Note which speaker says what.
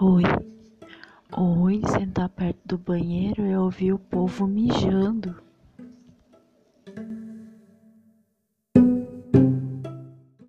Speaker 1: Oi. Oi, sentar perto do banheiro eu ouvir o povo mijando.